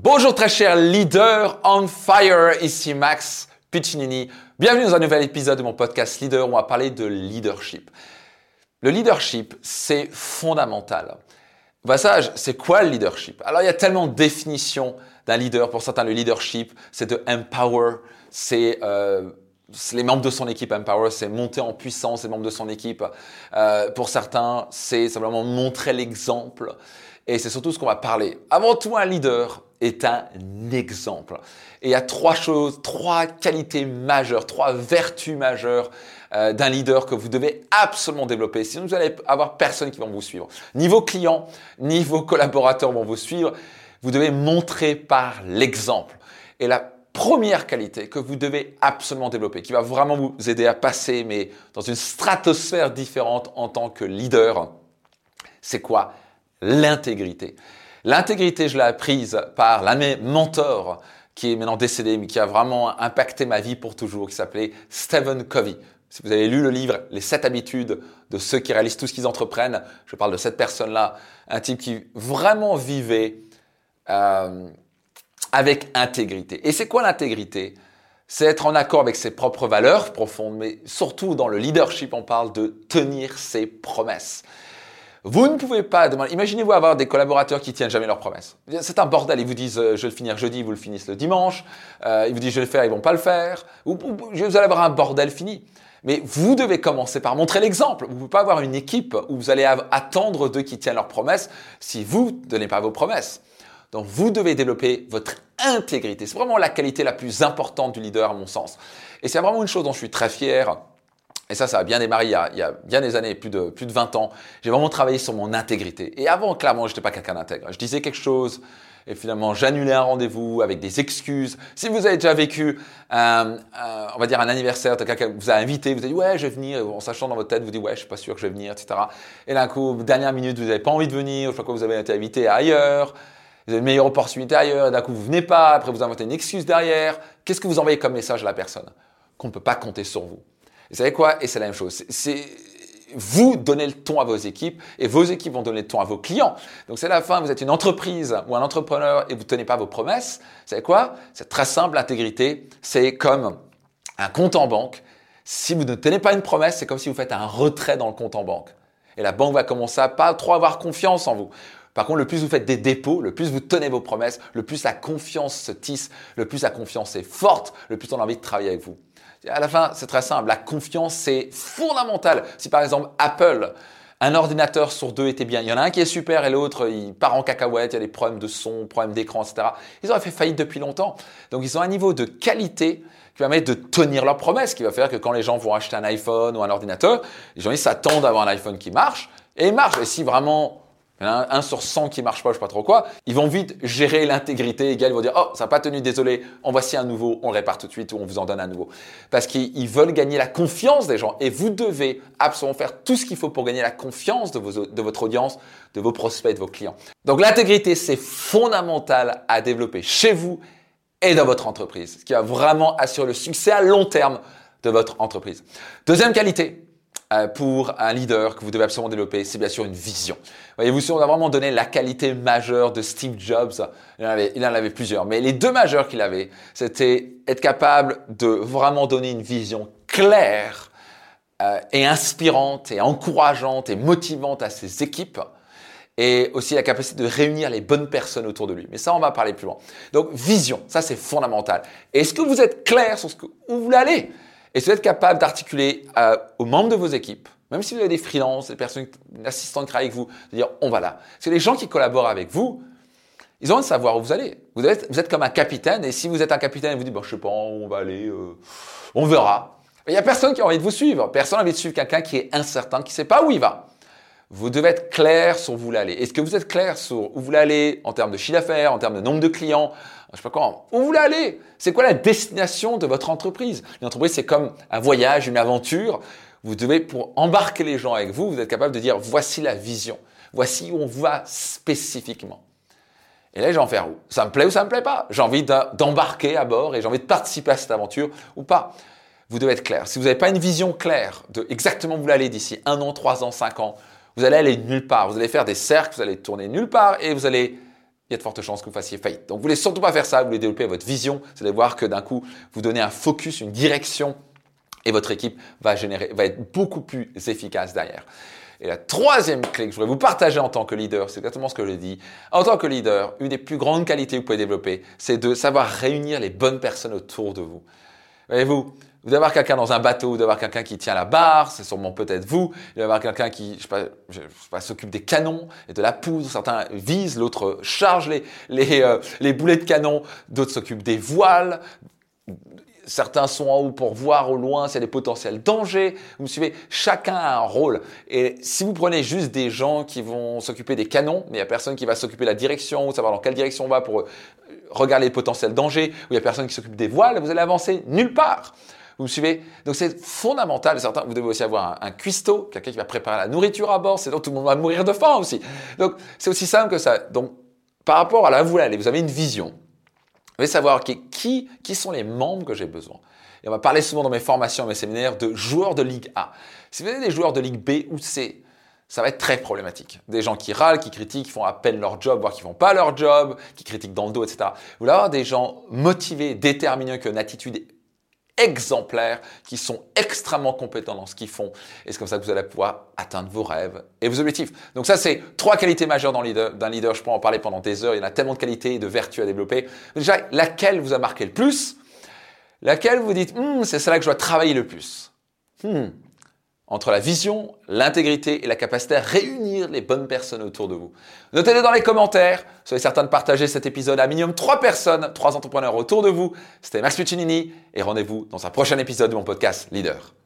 Bonjour très cher leader on fire, ici Max Piccinini. Bienvenue dans un nouvel épisode de mon podcast Leader où on va parler de leadership. Le leadership, c'est fondamental. Au passage, c'est quoi le leadership? Alors il y a tellement de définitions d'un leader. Pour certains, le leadership, c'est de empower, c'est euh, les membres de son équipe empower, c'est monter en puissance les membres de son équipe. Euh, pour certains, c'est simplement montrer l'exemple. Et c'est surtout ce qu'on va parler. Avant tout, un leader est un exemple. Et il y a trois choses, trois qualités majeures, trois vertus majeures euh, d'un leader que vous devez absolument développer. Sinon, vous allez avoir personne qui va vous suivre. Ni vos clients, ni vos collaborateurs vont vous suivre. Vous devez montrer par l'exemple. Et la première qualité que vous devez absolument développer, qui va vraiment vous aider à passer, mais dans une stratosphère différente en tant que leader, c'est quoi? L'intégrité. L'intégrité, je l'ai apprise par l'un de mes mentors qui est maintenant décédé, mais qui a vraiment impacté ma vie pour toujours, qui s'appelait Stephen Covey. Si vous avez lu le livre Les 7 habitudes de ceux qui réalisent tout ce qu'ils entreprennent, je parle de cette personne-là, un type qui vraiment vivait euh, avec intégrité. Et c'est quoi l'intégrité? C'est être en accord avec ses propres valeurs profondes, mais surtout dans le leadership, on parle de tenir ses promesses. Vous ne pouvez pas demander. Imaginez-vous avoir des collaborateurs qui tiennent jamais leurs promesses. C'est un bordel. Ils vous disent euh, je vais le finir jeudi, vous le finissez le dimanche. Euh, ils vous disent je vais le faire, ils vont pas le faire. Ou, vous allez avoir un bordel fini. Mais vous devez commencer par montrer l'exemple. Vous ne pouvez pas avoir une équipe où vous allez attendre d'eux qui tiennent leurs promesses si vous ne donnez pas vos promesses. Donc vous devez développer votre intégrité. C'est vraiment la qualité la plus importante du leader à mon sens. Et c'est vraiment une chose dont je suis très fier et ça, ça a bien démarré il y a, il y a bien des années, plus de, plus de 20 ans. J'ai vraiment travaillé sur mon intégrité. Et avant, clairement, je n'étais pas quelqu'un d'intègre. Je disais quelque chose et finalement, j'annulais un rendez-vous avec des excuses. Si vous avez déjà vécu, un, on va dire, un anniversaire quelqu'un vous a invité, vous avez dit, ouais, je vais venir, en sachant dans votre tête, vous dites, ouais, je suis pas sûr que je vais venir, etc. Et d'un coup, dernière minute, vous n'avez pas envie de venir, crois que vous avez été invité ailleurs, vous avez une meilleure opportunité ailleurs, et d'un coup, vous venez pas, après vous inventez une excuse derrière. Qu'est-ce que vous envoyez comme message à la personne? Qu'on ne peut pas compter sur vous. Vous savez quoi? Et c'est la même chose. C'est vous donnez le ton à vos équipes et vos équipes vont donner le ton à vos clients. Donc c'est la fin, vous êtes une entreprise ou un entrepreneur et vous ne tenez pas vos promesses. Vous savez quoi? C'est très simple, l'intégrité, c'est comme un compte en banque. Si vous ne tenez pas une promesse, c'est comme si vous faites un retrait dans le compte en banque. Et la banque va commencer à pas trop avoir confiance en vous. Par contre, le plus vous faites des dépôts, le plus vous tenez vos promesses, le plus la confiance se tisse, le plus la confiance est forte, le plus on a envie de travailler avec vous. À la fin, c'est très simple. La confiance, c'est fondamental. Si par exemple Apple, un ordinateur sur deux était bien, il y en a un qui est super et l'autre, il part en cacahuète, il y a des problèmes de son, problèmes d'écran, etc. Ils auraient fait faillite depuis longtemps. Donc ils ont un niveau de qualité qui permet de tenir leurs promesses, qui va faire que quand les gens vont acheter un iPhone ou un ordinateur, les gens ils s'attendent à avoir un iPhone qui marche et il marche. Et si vraiment a un, sur 100 qui marche pas, je sais pas trop quoi. Ils vont vite gérer l'intégrité. Ils vont dire, oh, ça n'a pas tenu, désolé, en voici un nouveau, on le répare tout de suite ou on vous en donne un nouveau. Parce qu'ils veulent gagner la confiance des gens. Et vous devez absolument faire tout ce qu'il faut pour gagner la confiance de, vos, de votre audience, de vos prospects, de vos clients. Donc l'intégrité, c'est fondamental à développer chez vous et dans votre entreprise. Ce qui va vraiment assurer le succès à long terme de votre entreprise. Deuxième qualité, pour un leader que vous devez absolument développer, c'est bien sûr une vision. Voyez-vous, si on a vraiment donné la qualité majeure de Steve Jobs, il en avait, plusieurs, mais les deux majeures qu'il avait, c'était être capable de vraiment donner une vision claire euh, et inspirante et encourageante et motivante à ses équipes et aussi la capacité de réunir les bonnes personnes autour de lui. Mais ça, on va parler plus loin. Donc, vision, ça c'est fondamental. Est-ce que vous êtes clair sur ce que, vous voulez aller? Et si vous êtes capable d'articuler euh, aux membres de vos équipes, même si vous avez des freelances, des personnes, une assistante qui travaille avec vous, de dire on va là. Parce que les gens qui collaborent avec vous, ils ont envie de savoir où vous allez. Vous êtes, comme un capitaine, et si vous êtes un capitaine et vous dites bon, je sais pas on va aller, euh, on verra. Il n'y a personne qui a envie de vous suivre. Personne n'a envie de suivre quelqu'un qui est incertain, qui ne sait pas où il va. Vous devez être clair sur où vous voulez aller. Est-ce que vous êtes clair sur où vous voulez aller en termes de chiffre d'affaires, en termes de nombre de clients, je sais pas comment. Où vous voulez aller? C'est quoi la destination de votre entreprise? Une entreprise, c'est comme un voyage, une aventure. Vous devez, pour embarquer les gens avec vous, vous êtes capable de dire voici la vision, voici où on va spécifiquement. Et là, j'ai envie faire Ça me plaît ou ça me plaît pas? J'ai envie d'embarquer à bord et j'ai envie de participer à cette aventure ou pas? Vous devez être clair. Si vous n'avez pas une vision claire de exactement où vous aller d'ici un an, trois ans, cinq ans, vous allez aller nulle part. Vous allez faire des cercles, vous allez tourner nulle part et vous allez il y a de fortes chances que vous fassiez faillite. Donc, vous voulez surtout pas faire ça. Vous voulez développer votre vision. Vous allez voir que d'un coup, vous donnez un focus, une direction et votre équipe va générer, va être beaucoup plus efficace derrière. Et la troisième clé que je voudrais vous partager en tant que leader, c'est exactement ce que je dis. En tant que leader, une des plus grandes qualités que vous pouvez développer, c'est de savoir réunir les bonnes personnes autour de vous. Voyez-vous, vous devez avoir quelqu'un dans un bateau, vous devez avoir quelqu'un qui tient la barre, c'est sûrement peut-être vous. Vous devez avoir quelqu'un qui, je sais pas, s'occupe des canons et de la poudre. Certains visent, l'autre charge les, les, euh, les boulets de canon, d'autres s'occupent des voiles. Certains sont en haut pour voir au loin s'il y a des potentiels dangers. Vous me suivez Chacun a un rôle. Et si vous prenez juste des gens qui vont s'occuper des canons, mais il n'y a personne qui va s'occuper de la direction ou savoir dans quelle direction on va pour regarder les potentiels dangers, ou il n'y a personne qui s'occupe des voiles, vous allez avancer nulle part. Vous me suivez? Donc c'est fondamental. Certains, vous devez aussi avoir un, un cuistot, quelqu'un qui va préparer la nourriture à bord, sinon tout le monde va mourir de faim aussi. Donc c'est aussi simple que ça. Donc par rapport à la voile, vous avez une vision. Vous allez savoir qui, qui sont les membres que j'ai besoin. Et on va parler souvent dans mes formations, mes séminaires de joueurs de Ligue A. Si vous avez des joueurs de Ligue B ou C, ça va être très problématique. Des gens qui râlent, qui critiquent, qui font à peine leur job, voire qui font pas leur job, qui critiquent dans le dos, etc. Vous allez avoir des gens motivés, déterminés, qui ont une attitude exemplaires, qui sont extrêmement compétents dans ce qu'ils font. Et c'est comme ça que vous allez pouvoir atteindre vos rêves et vos objectifs. Donc ça, c'est trois qualités majeures d'un leader, leader. Je peux en parler pendant des heures. Il y en a tellement de qualités et de vertus à développer. Déjà, laquelle vous a marqué le plus? Laquelle vous dites, hmm, c'est celle-là que je dois travailler le plus hmm entre la vision, l'intégrité et la capacité à réunir les bonnes personnes autour de vous. Notez-le dans les commentaires. Soyez certain de partager cet épisode à minimum trois personnes, trois entrepreneurs autour de vous. C'était Max Puccinini et rendez-vous dans un prochain épisode de mon podcast Leader.